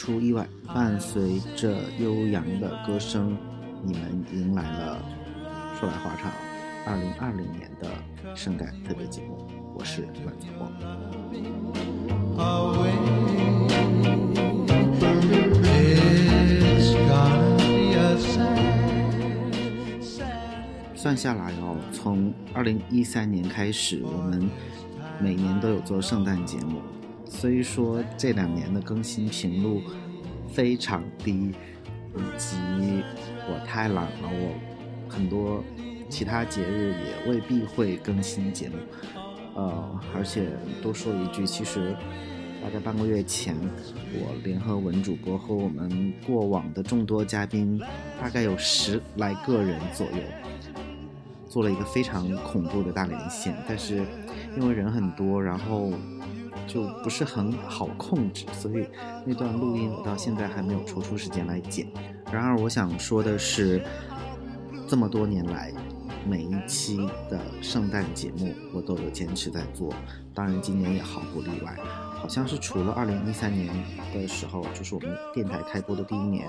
出意外，伴随着悠扬的歌声，你们迎来了说来话长，二零二零年的圣诞特别节目。我是阮子光。算下来哦，从二零一三年开始，我们每年都有做圣诞节目。虽说这两年的更新频率非常低，以及我太懒了，我很多其他节日也未必会更新节目。呃，而且多说一句，其实大概半个月前，我联合文主播和我们过往的众多嘉宾，大概有十来个人左右，做了一个非常恐怖的大连线，但是因为人很多，然后。就不是很好控制，所以那段录音我到现在还没有抽出时间来剪。然而，我想说的是，这么多年来，每一期的圣诞节目我都有坚持在做，当然今年也毫不例外。好像是除了2013年的时候，就是我们电台开播的第一年，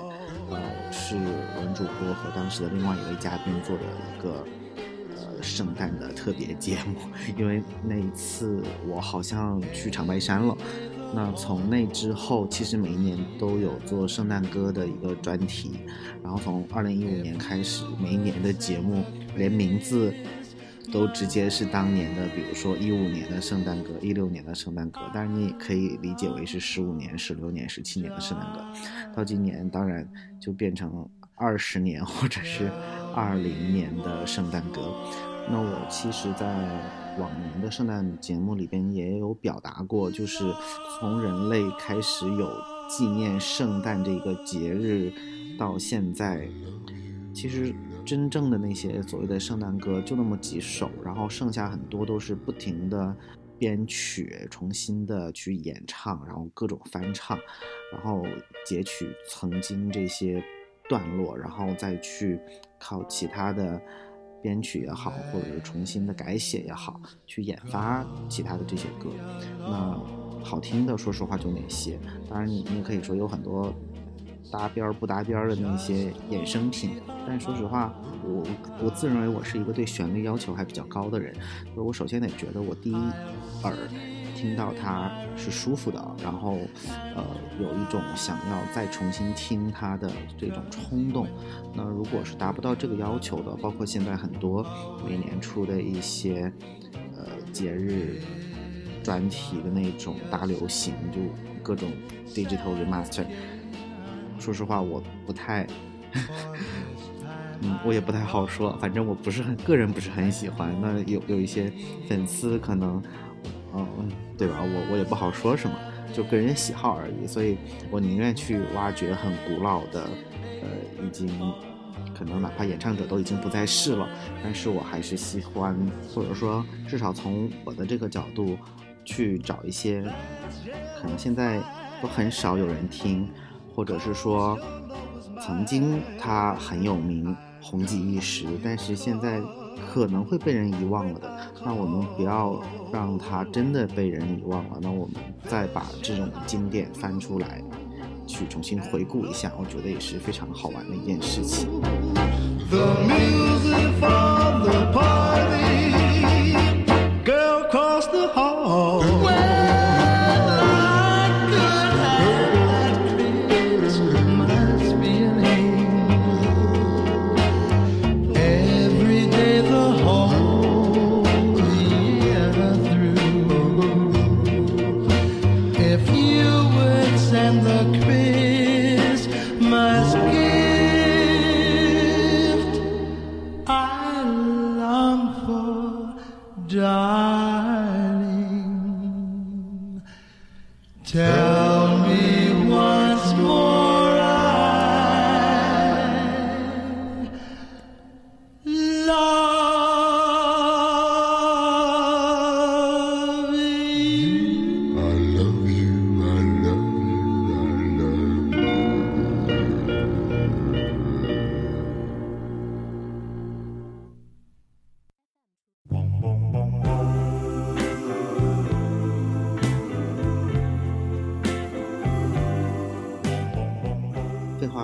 呃，是文主播和当时的另外一位嘉宾做的一个。圣诞的特别节目，因为那一次我好像去长白山了。那从那之后，其实每一年都有做圣诞歌的一个专题。然后从二零一五年开始，每一年的节目连名字都直接是当年的，比如说一五年的圣诞歌，一六年的圣诞歌。当然你也可以理解为是十五年、十六年、十七年的圣诞歌。到今年当然就变成二十年或者是二零年的圣诞歌。那我其实，在往年的圣诞节目里边也有表达过，就是从人类开始有纪念圣诞这个节日到现在，其实真正的那些所谓的圣诞歌就那么几首，然后剩下很多都是不停的编曲、重新的去演唱，然后各种翻唱，然后截取曾经这些段落，然后再去靠其他的。编曲也好，或者是重新的改写也好，去研发其他的这些歌，那好听的，说实话就那些。当然，你你也可以说有很多搭边儿不搭边儿的那些衍生品。但说实话，我我自认为我是一个对旋律要求还比较高的人，就是我首先得觉得我第一耳。听到它是舒服的，然后，呃，有一种想要再重新听它的这种冲动。那如果是达不到这个要求的，包括现在很多每年出的一些，呃，节日专题的那种大流行，就各种 digital remaster。说实话，我不太，嗯，我也不太好说。反正我不是很个人不是很喜欢。那有有一些粉丝可能。嗯，对吧？我我也不好说什么，就个人喜好而已。所以我宁愿去挖掘很古老的，呃，已经可能哪怕演唱者都已经不在世了，但是我还是喜欢，或者说至少从我的这个角度去找一些可能现在都很少有人听，或者是说曾经他很有名、红极一时，但是现在。可能会被人遗忘了的，那我们不要让它真的被人遗忘了。那我们再把这种经典翻出来，去重新回顾一下，我觉得也是非常好玩的一件事情。The music for the party.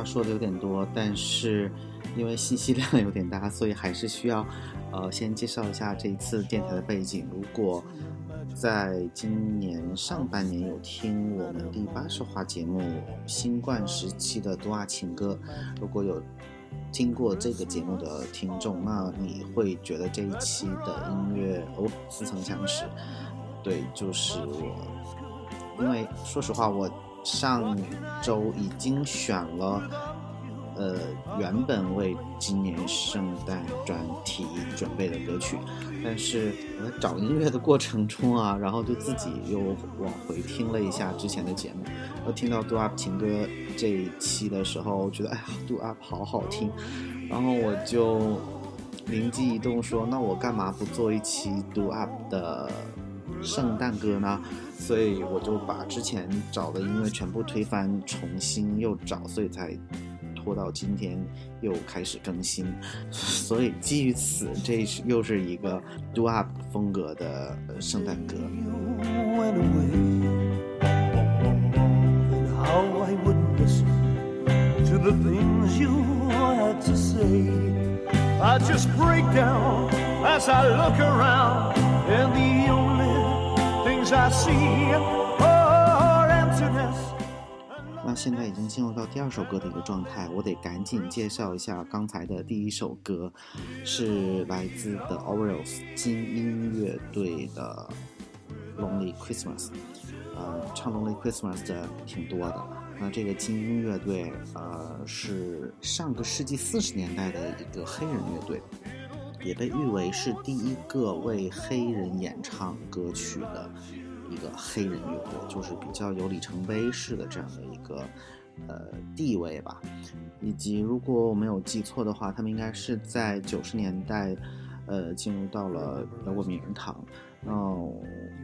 说的有点多，但是因为信息量 有点大，所以还是需要，呃，先介绍一下这一次电台的背景。如果在今年上半年有听我们第八十话节目新冠时期的多啊情歌，如果有听过这个节目的听众，那你会觉得这一期的音乐哦似曾相识。对，就是我，因为说实话，我上周已经选了。呃，原本为今年圣诞专题准备的歌曲，但是我在找音乐的过程中啊，然后就自己又往回听了一下之前的节目，我听到《Do Up 情歌》这一期的时候，我觉得哎呀，《Do Up》好好听，然后我就灵机一动说，那我干嘛不做一期《Do Up》的圣诞歌呢？所以我就把之前找的音乐全部推翻，重新又找，所以才。拖到今天又开始更新，所以基于此，这是又是一个 do up 风格的圣诞歌。那现在已经进入到第二首歌的一个状态，我得赶紧介绍一下刚才的第一首歌，是来自 The Orioles 金音乐队的《Lonely Christmas》。呃，唱《Lonely Christmas》的挺多的。那这个金音乐队，呃，是上个世纪四十年代的一个黑人乐队，也被誉为是第一个为黑人演唱歌曲的。一个黑人乐队，就是比较有里程碑式的这样的一个呃地位吧，以及如果我没有记错的话，他们应该是在九十年代，呃，进入到了摇滚名人堂。那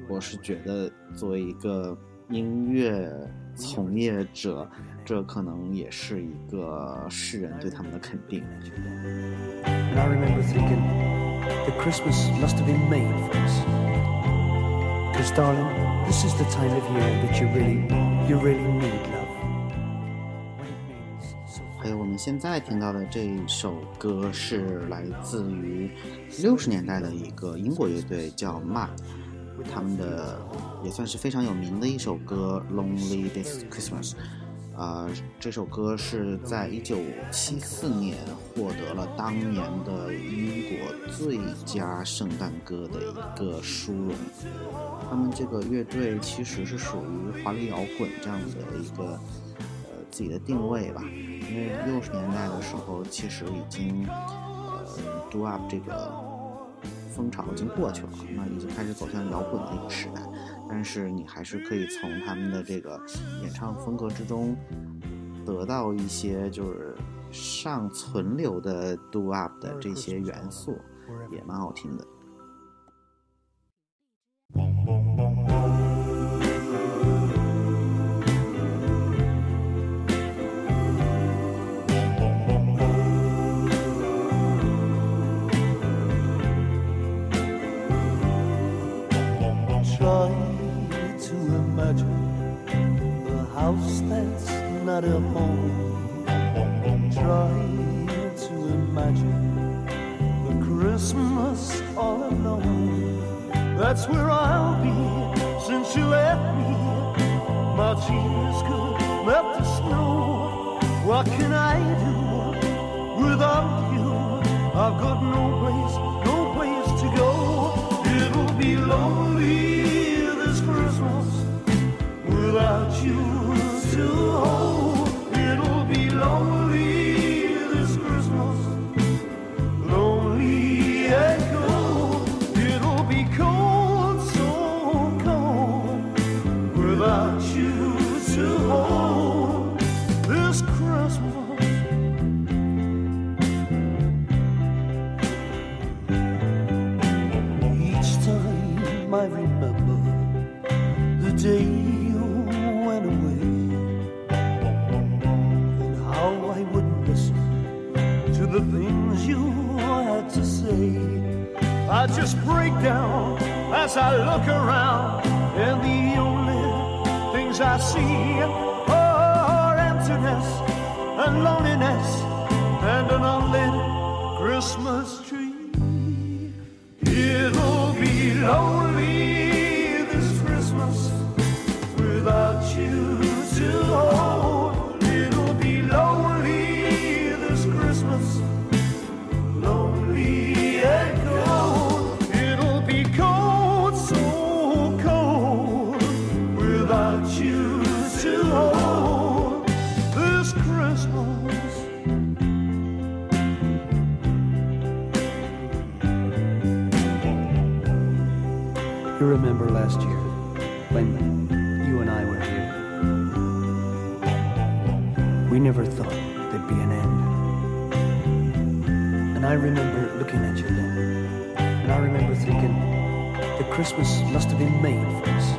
我是觉得作为一个音乐从业者，这可能也是一个世人对他们的肯定。Darling, this is the time of year that you really, you really need love. 还有我们现在听到的这一首歌是来自于六十年代的一个英国乐队，叫 Mar，他们的也算是非常有名的一首歌《Lonely This Christmas》。啊，这首歌是在一九七四年获得了当年的英国最佳圣诞歌的一个殊荣。他们这个乐队其实是属于华丽摇滚这样子的一个呃自己的定位吧。因为六十年代的时候，其实已经呃 do up 这个风潮已经过去了，那已经开始走向摇滚的一个时代。但是你还是可以从他们的这个演唱风格之中得到一些就是尚存留的 do up 的这些元素，也蛮好听的。Not a home. Try to imagine the Christmas all alone. That's where I'll be since you left me. My tears could melt the snow. What can I do without you? I've got no place as I look around, and the only things I see are emptiness and loneliness and an unlit Christmas tree. It'll be lonely You remember last year when you and I were here? We never thought there'd be an end. And I remember looking at you then. And I remember thinking that Christmas must have been made for us.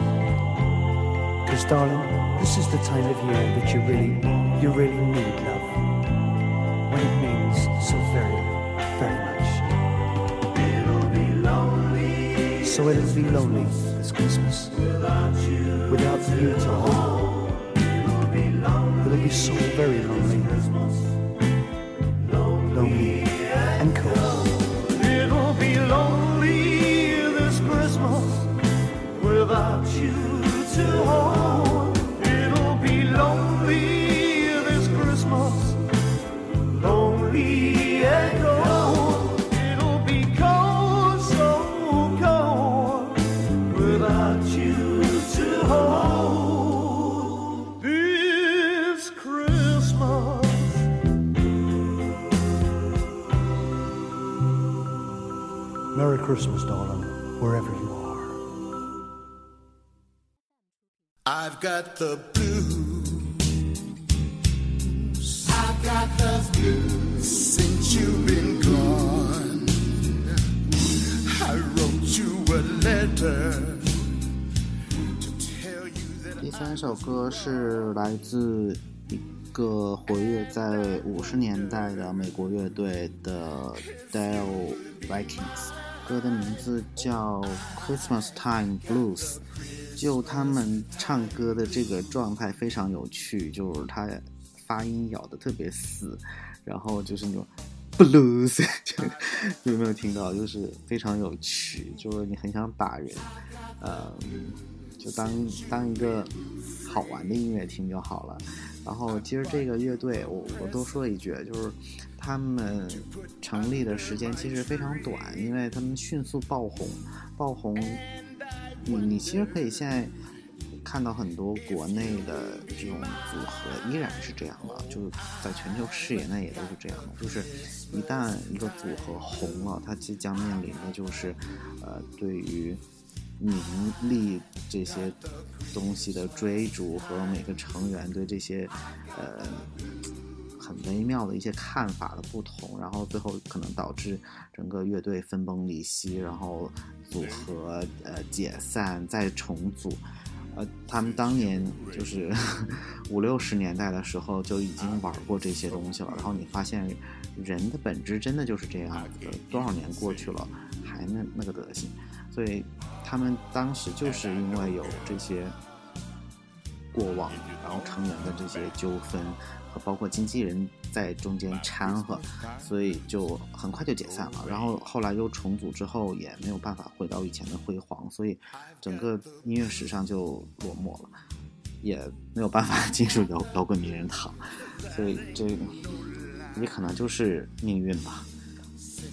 Because, darling, this is the time of year that you really, you really need love. So it'll be lonely this Christmas without you to hold. It'll be so very lonely, lonely Merry Christmas, darling, wherever you are. I've got the blues. I've got the blues since you've been gone. I wrote you a letter to tell you that 第三首歌是来自一个活跃在五十年代的美国乐队的 Dale Vikings， 歌的名字叫 Christmas Time Blues。就他们唱歌的这个状态非常有趣，就是他发音咬的特别死，然后就是那种 blues，有没有听到？就是非常有趣，就是你很想打人，呃，就当当一个好玩的音乐听就好了。然后其实这个乐队，我我多说一句，就是他们成立的时间其实非常短，因为他们迅速爆红，爆红。你你其实可以现在看到很多国内的这种组合依然是这样的，就是在全球视野内也都是这样的，就是一旦一个组合红了，它即将面临的就是，呃，对于名利这些东西的追逐和每个成员对这些，呃。很微妙的一些看法的不同，然后最后可能导致整个乐队分崩离析，然后组合呃解散再重组。呃，他们当年就是 五六十年代的时候就已经玩过这些东西了，然后你发现人的本质真的就是这样子的，多少年过去了还那那个德行，所以他们当时就是因为有这些过往，然后成员的这些纠纷。和包括经纪人在中间掺和，所以就很快就解散了。然后后来又重组之后，也没有办法回到以前的辉煌，所以整个音乐史上就落寞了，也没有办法进入摇摇滚名人堂。所以这也可能就是命运吧。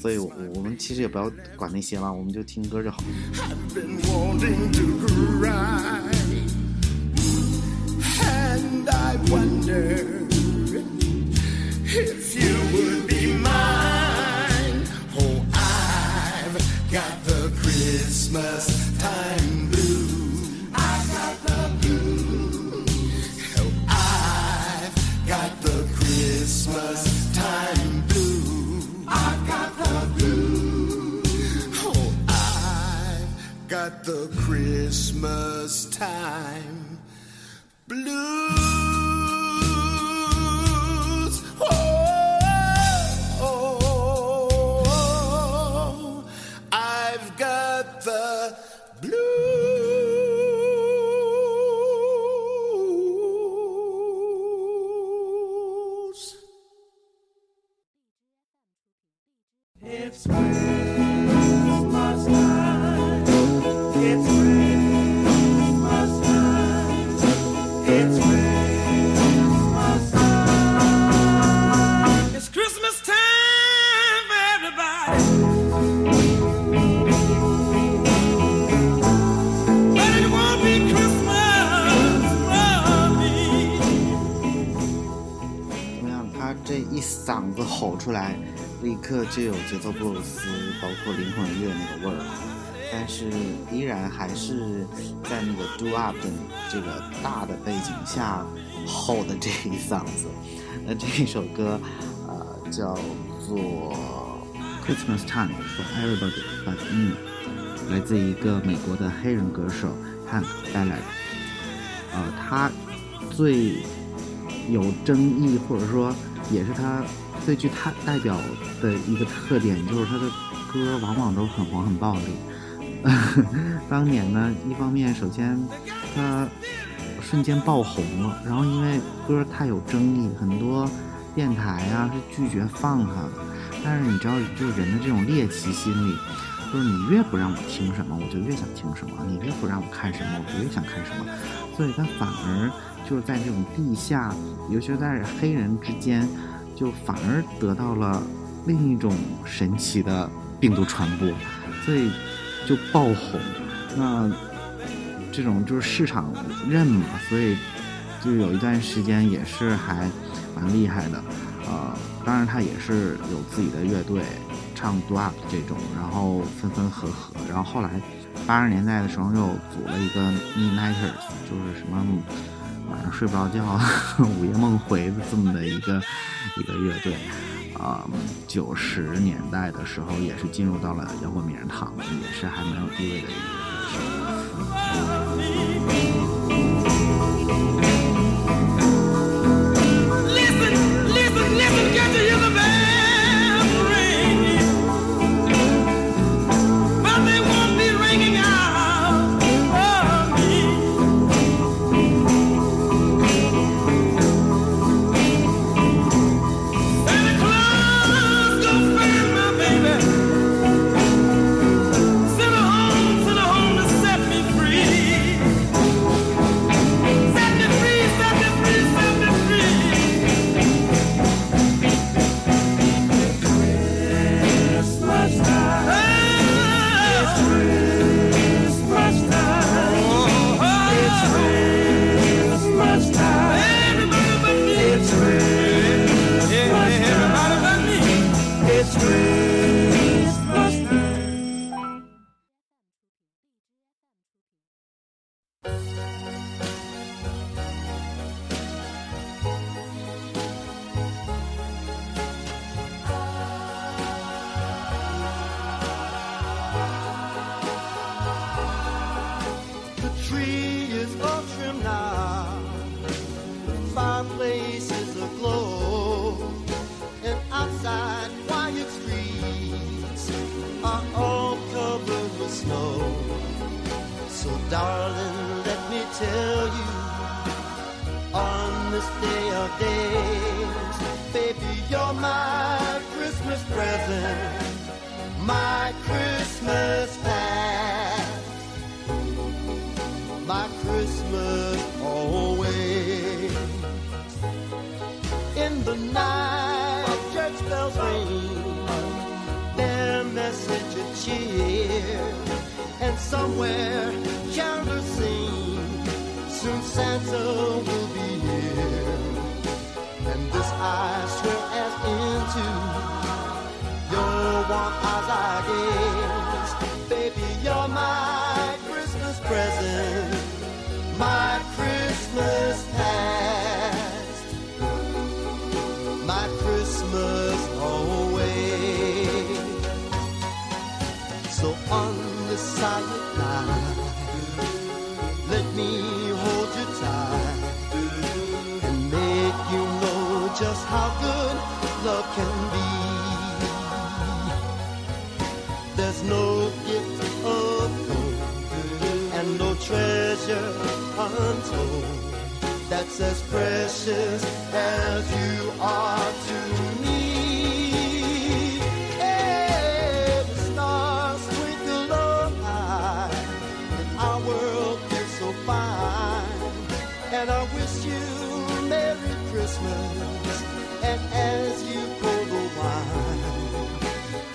所以我我们其实也不要管那些了，我们就听歌就好。I've Christmas time blues. 就有节奏布鲁斯，包括灵魂乐那个味儿了。但是依然还是在那个 do up 的这个大的背景下吼的这一嗓子。那这一首歌，呃，叫做 Christmas Time for Everybody But Me，来自一个美国的黑人歌手 Hank Ballard。呃，他最有争议，或者说也是他最具他代表的一个特点，就是他的歌往往都很黄很暴力。当年呢，一方面首先他瞬间爆红了，然后因为歌太有争议，很多电台啊是拒绝放他的。但是你知道，就是人的这种猎奇心理，就是你越不让我听什么，我就越想听什么；你越不让我看什么，我就越想看什么。所以他反而就是在这种地下，尤其是在黑人之间，就反而得到了另一种神奇的病毒传播，所以就爆红。那这种就是市场认嘛，所以就有一段时间也是还蛮厉害的。呃，当然他也是有自己的乐队，唱 do up 这种，然后分分合合，然后后来八十年代的时候又组了一个 Midnighters，就是什么晚上睡不着觉、午夜梦回的这么的一个一个乐队。啊、九十年代的时候也是进入到了摇滚名人堂，也是还蛮有地位的一个 is all trimmed now. Fireplace is aglow. And outside, quiet streets are all covered with snow. So, darling, let me tell you on this day of days, baby, you're my Christmas present, my Christmas cheer, and somewhere carolers sing. Soon Santa will be here, and this I swear as into your warm eyes I gaze. as precious as you are to me. the stars twinkle on high, and our world is so fine. And I wish you Merry Christmas, and as you pour the wine,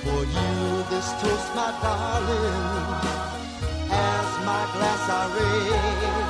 for you this toast, my darling, as my glass I raise.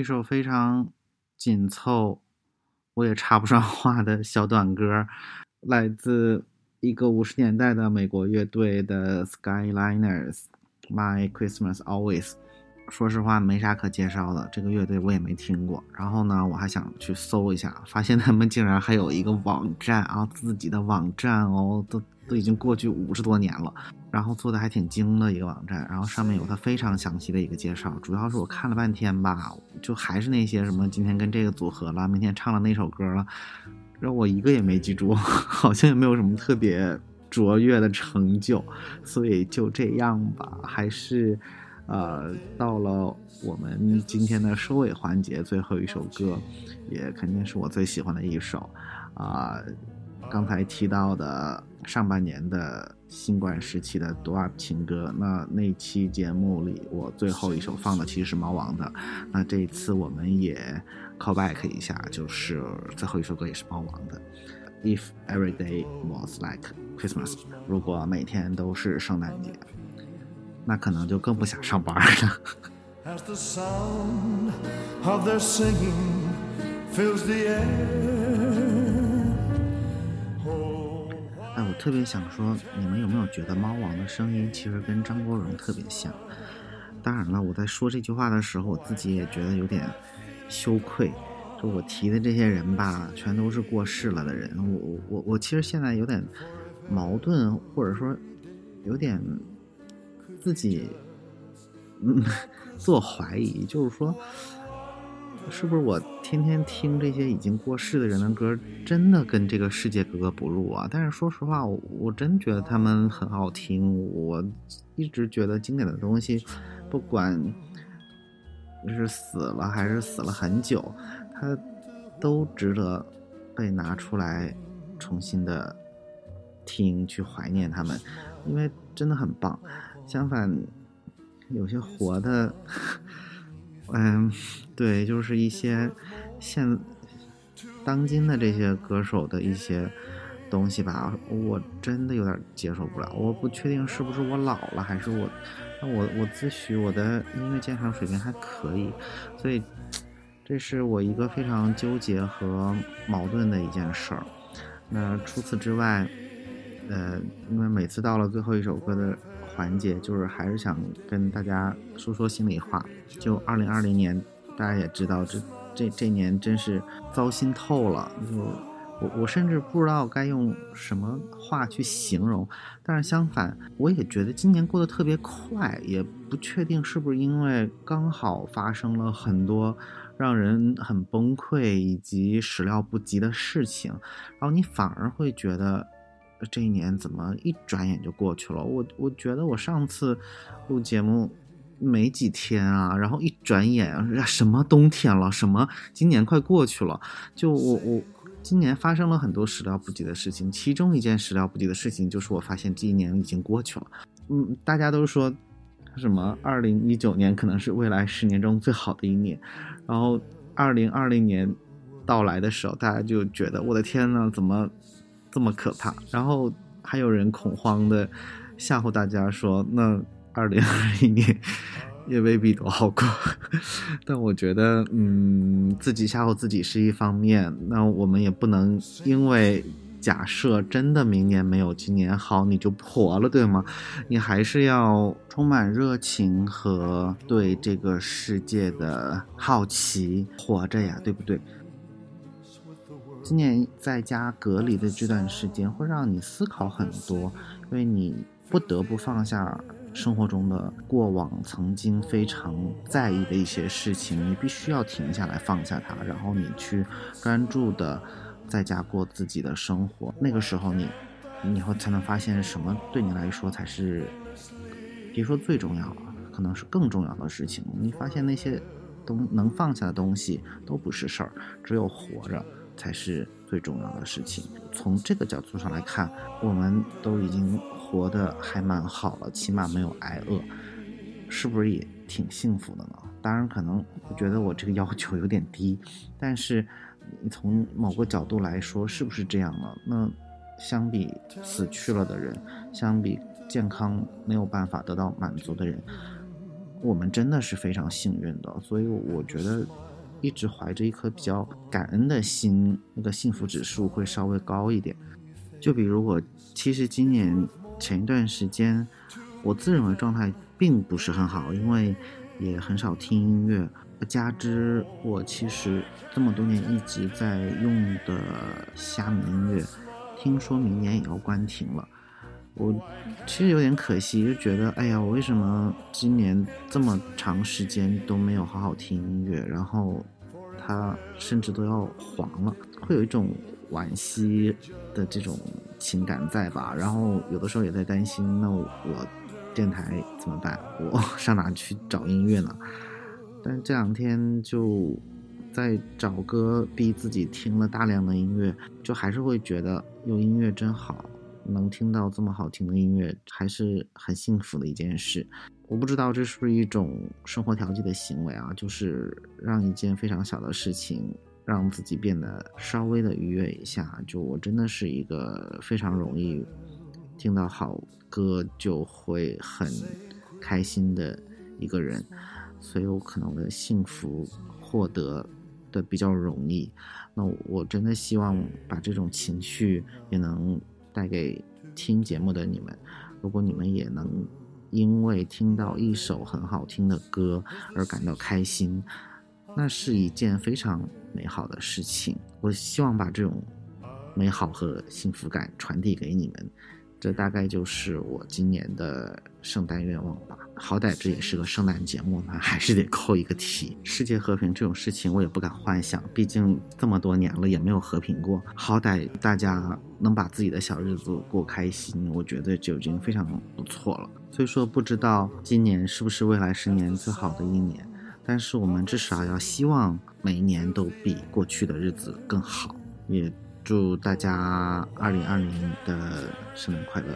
一首非常紧凑，我也插不上话的小短歌，来自一个五十年代的美国乐队的 Skyliners，《My Christmas Always》。说实话，没啥可介绍的，这个乐队我也没听过。然后呢，我还想去搜一下，发现他们竟然还有一个网站啊，自己的网站哦，都都已经过去五十多年了。然后做的还挺精的一个网站，然后上面有它非常详细的一个介绍。主要是我看了半天吧，就还是那些什么今天跟这个组合了，明天唱了那首歌了，让我一个也没记住，好像也没有什么特别卓越的成就，所以就这样吧，还是。呃，到了我们今天的收尾环节，最后一首歌，也肯定是我最喜欢的一首，啊、刚才提到的上半年的新冠时期的多 up 情歌，那那期节目里我最后一首放的其实是猫王的，那这一次我们也 call back 一下，就是最后一首歌也是猫王的。If every day was like Christmas，如果每天都是圣诞节，那可能就更不想上班了。As the sound of their singing fills the air. Oh, 哎，我特别想说，你们有没有觉得猫王的声音其实跟张国荣特别像？当然了，我在说这句话的时候，我自己也觉得有点羞愧。就我提的这些人吧，全都是过世了的人。我我我我其实现在有点矛盾，或者说有点自己嗯自我怀疑，就是说，是不是我天天听这些已经过世的人的歌，真的跟这个世界格格不入啊？但是说实话，我我真觉得他们很好听。我一直觉得经典的东西，不管是死了还是死了很久，它都值得被拿出来重新的听，去怀念他们，因为真的很棒。相反，有些活的，嗯，对，就是一些现当今的这些歌手的一些东西吧，我真的有点接受不了。我不确定是不是我老了，还是我，我我自诩我的音乐鉴赏水平还可以，所以这是我一个非常纠结和矛盾的一件事。那除此之外，呃，因为每次到了最后一首歌的环节，就是还是想跟大家说说心里话。就二零二零年，大家也知道，这这这年真是糟心透了。就我我甚至不知道该用什么话去形容，但是相反，我也觉得今年过得特别快，也不确定是不是因为刚好发生了很多让人很崩溃以及始料不及的事情，然后你反而会觉得。这一年怎么一转眼就过去了？我我觉得我上次录节目没几天啊，然后一转眼什么冬天了，什么今年快过去了，就我我今年发生了很多始料不及的事情，其中一件始料不及的事情就是我发现这一年已经过去了。嗯，大家都说什么二零一九年可能是未来十年中最好的一年，然后二零二零年到来的时候，大家就觉得我的天呐，怎么？这么可怕，然后还有人恐慌的吓唬大家说，那二零二一年 也未必多好过。但我觉得，嗯，自己吓唬自己是一方面，那我们也不能因为假设真的明年没有今年好，你就活了，对吗？你还是要充满热情和对这个世界的好奇，活着呀，对不对？今年在家隔离的这段时间，会让你思考很多，因为你不得不放下生活中的过往曾经非常在意的一些事情，你必须要停下来放下它，然后你去专注的在家过自己的生活。那个时候你你以后才能发现什么对你来说才是，别说最重要了，可能是更重要的事情。你发现那些东能放下的东西都不是事儿，只有活着才是最重要的事情。从这个角度上来看，我们都已经活得还蛮好了，起码没有挨饿，是不是也挺幸福的呢？当然，可能我觉得我这个要求有点低，但是你从某个角度来说，是不是这样呢？那相比死去了的人，相比健康没有办法得到满足的人，我们真的是非常幸运的。所以我觉得，一直怀着一颗比较感恩的心，那个幸福指数会稍微高一点。就比如我，其实今年前一段时间，我自认为状态并不是很好，因为也很少听音乐，加之我其实这么多年一直在用的虾米音乐，听说明年也要关停了。我其实有点可惜，就觉得，哎呀，我为什么今年这么长时间都没有好好听音乐，然后它甚至都要黄了，会有一种惋惜的这种情感在吧？然后有的时候也在担心，那我电台怎么办？我上哪去找音乐呢？但这两天就在找歌，逼自己听了大量的音乐，就还是会觉得有音乐真好。能听到这么好听的音乐，还是很幸福的一件事。我不知道这是不是一种生活调剂的行为啊，就是让一件非常小的事情，让自己变得稍微的愉悦一下。就我真的是一个非常容易听到好歌就会很开心的一个人，所以我可能的幸福获得的比较容易。那我真的希望把这种情绪也能。带给听节目的你们，如果你们也能因为听到一首很好听的歌而感到开心，那是一件非常美好的事情。我希望把这种美好和幸福感传递给你们。这大概就是我今年的圣诞愿望吧。好歹这也是个圣诞节目嘛，还是得扣一个题。世界和平这种事情我也不敢幻想，毕竟这么多年了也没有和平过。好歹大家能把自己的小日子过开心，我觉得就已经非常不错了。所以说，不知道今年是不是未来十年最好的一年，但是我们至少要希望每一年都比过去的日子更好。也。祝大家二零二零的圣诞快乐，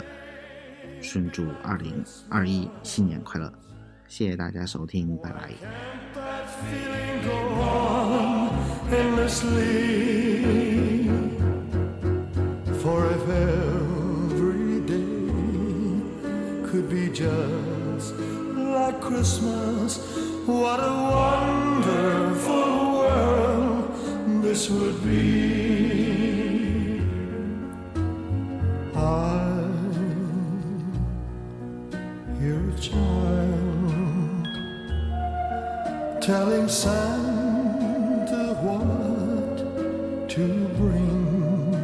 顺祝二零二一新年快乐！谢谢大家收听，拜拜。For if every day could be just like Christmas, what a wonderful world this would be. Telling Santa what to bring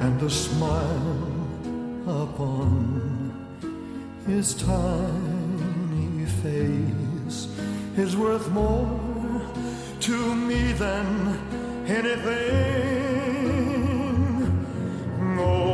and a smile upon his tiny face is worth more to me than anything. Oh,